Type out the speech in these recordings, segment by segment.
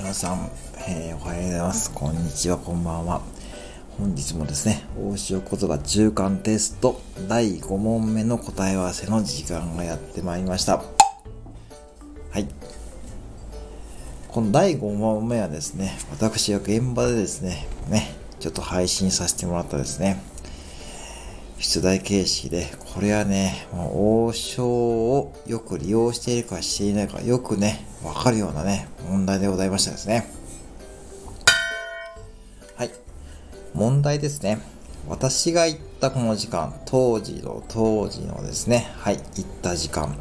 皆さん、えー、おはようございます。こんにちは、こんばんは。本日もですね、大塩言葉中間テスト第5問目の答え合わせの時間がやってまいりました。はい。この第5問目はですね、私が現場でですね、ね、ちょっと配信させてもらったですね、出題形式で、これはね、王将をよく利用しているかしていないか、よくね、わかるようなね、問題でございましたですね。はい。問題ですね。私が行ったこの時間、当時の、当時のですね、はい、行った時間、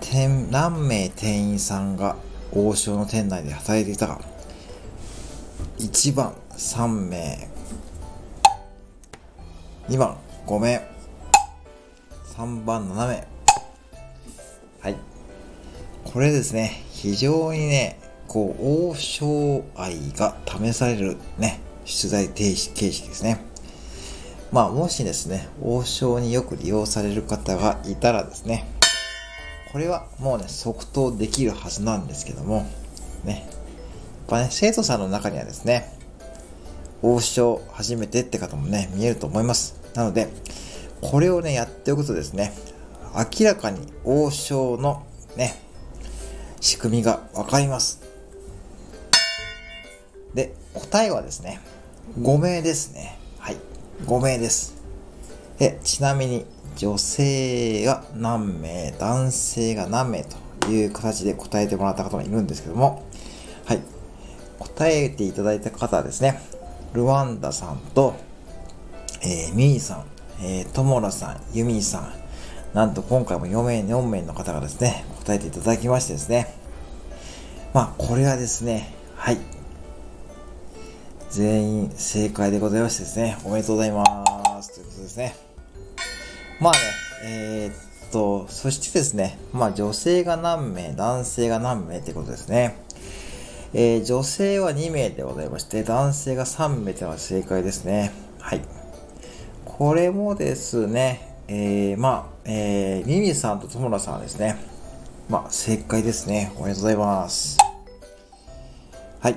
店、何名店員さんが王将の店内で働いていたか。1番、3名。2番、5名。3番、7名。はい。これですね、非常にね、こう、王将愛が試されるね、出題形式ですね。まあ、もしですね、王将によく利用される方がいたらですね、これはもうね、即答できるはずなんですけども、ね、やっぱね、生徒さんの中にはですね、王将初めてって方もね、見えると思います。なので、これをね、やっておくとですね、明らかに王将のね、仕組みがわかります。で、答えはですね、5名ですね。はい。5名です。で、ちなみに、女性が何名、男性が何名という形で答えてもらった方がいるんですけども、はい。答えていただいた方はですね、ルワンダさんと、えー、ミーさん、えー、トモラさん、ユミさん、なんと今回も4名、4名の方がですね、答えていただきましてですね。まあ、これはですね、はい。全員正解でございましてですね、おめでとうございます。ということですね。まあね、えー、っと、そしてですね、まあ女性が何名、男性が何名ってことですね。えー、女性は2名でございまして、男性が3名というのが正解ですね。はい。これもですね、えー、まあ、えー、ミミさんとトモラさんですね。まあ、正解ですね。おめでとうございます。はい。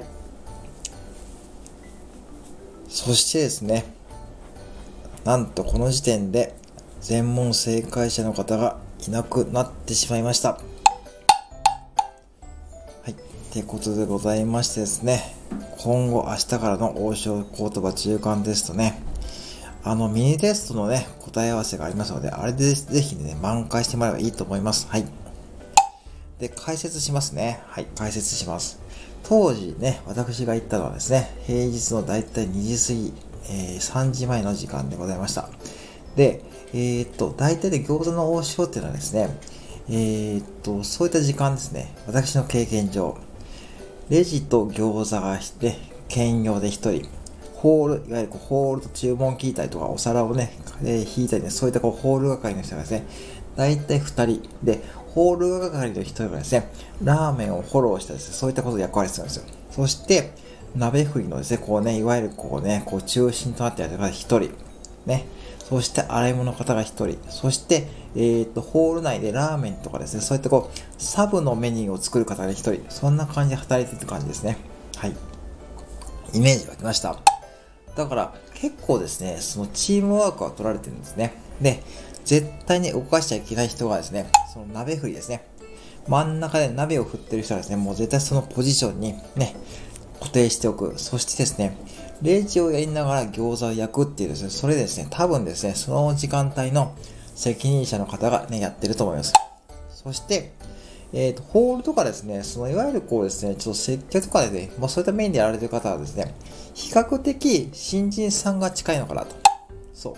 そしてですね、なんとこの時点で全問正解者の方がいなくなってしまいました。はい。ってことでございましてですね、今後明日からの王将言葉中間テストね、あの、ミニテストのね、答え合わせがありますので、あれでぜひね、挽回してもらえばいいと思います。はい。で、解説しますね。はい、解説します。当時ね、私が行ったのはですね、平日のだいたい2時過ぎ、えー、3時前の時間でございました。で、えー、っと、大体で餃子の王将っていうのはですね、えー、っと、そういった時間ですね、私の経験上、レジと餃子がして、兼用で1人、ホール、いわゆるこうホールと注文聞いたりとか、お皿をね、えー、引いたりね、そういったこうホール係の人がですね、大体2人で、ホール係の人がですね、ラーメンをフォローしたですね、そういったことを役割するんですよ。そして、鍋振りのですね、こうね、いわゆるこうね、こう中心となってやる方が1人、ね、そして洗い物の方が1人、そして、えっ、と、ホール内でラーメンとかですね、そういったこう、サブのメニューを作る方が1人、そんな感じで働いている感じですね。はい。イメージ湧きました。だから結構ですね、そのチームワークは取られてるんですね。で、絶対に動かしちゃいけない人がですね、その鍋振りですね。真ん中で鍋を振ってる人はですね、もう絶対そのポジションにね、固定しておく。そしてですね、レジをやりながら餃子を焼くっていうですね、それですね、多分ですね、その時間帯の責任者の方がね、やってると思います。そして、えっ、ー、と、ホールとかですね、そのいわゆるこうですね、ちょっと接客とかでね、もうそういったメインでやられてる方はですね、比較的新人さんが近いのかなと。そう。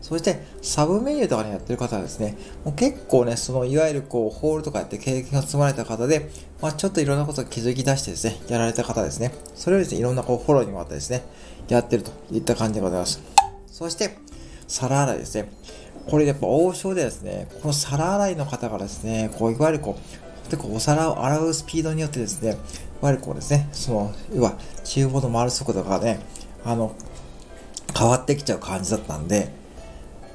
そして、サブメニューとかにやってる方はですね、もう結構ね、そのいわゆるこう、ホールとかやって経験が積まれた方で、まあちょっといろんなことを気づき出してですね、やられた方ですね。それをですね、いろんなこう、フォローにもあってですね、やってるといった感じでございます。そして、皿洗いですね。これやっぱ王将でですね、この皿洗いの方がですね、こういわゆるこう、でこうお皿を洗うスピードによってですね、いわゆるこうですね、その、要は、厨房の回る速度がね、あの、変わってきちゃう感じだったんで、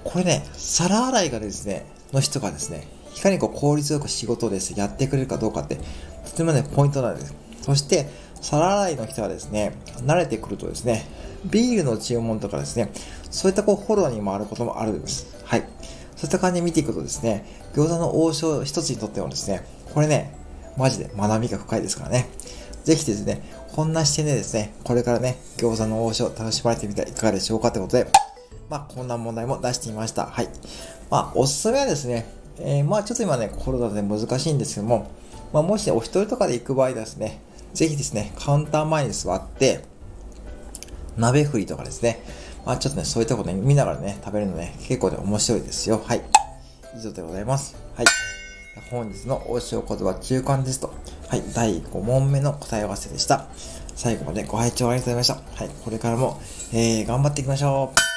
これね、皿洗いがですね、の人がですね、いかにこう効率よく仕事をですね、やってくれるかどうかって、とてもね、ポイントなんです。そして、皿洗いの人はですね、慣れてくるとですね、ビールの注文とかですね、そういったこうフォローに回ることもあるんです。はい。そういった感じで見ていくとですね、餃子の王将一つにとってもですね、これね、マジで学びが深いですからね。ぜひですね、こんな視点でですね、これからね、餃子の王将楽しまれてみてはいかがでしょうかということで、まあ、こんな問題も出してみました。はい。まあ、おすすめはですね、えー、まあ、ちょっと今ね、コロナで難しいんですけども、まあ、もしね、お一人とかで行く場合ですね、ぜひですね、カウンター前に座って、鍋振りとかですね、まあ、ちょっとね、そういったことね、見ながらね、食べるのね、結構ね、面白いですよ。はい。以上でございます。はい。本日の応酬言葉中間テスト。はい。第5問目の答え合わせでした。最後までご拝聴ありがとうございました。はい。これからも、えー、頑張っていきましょう。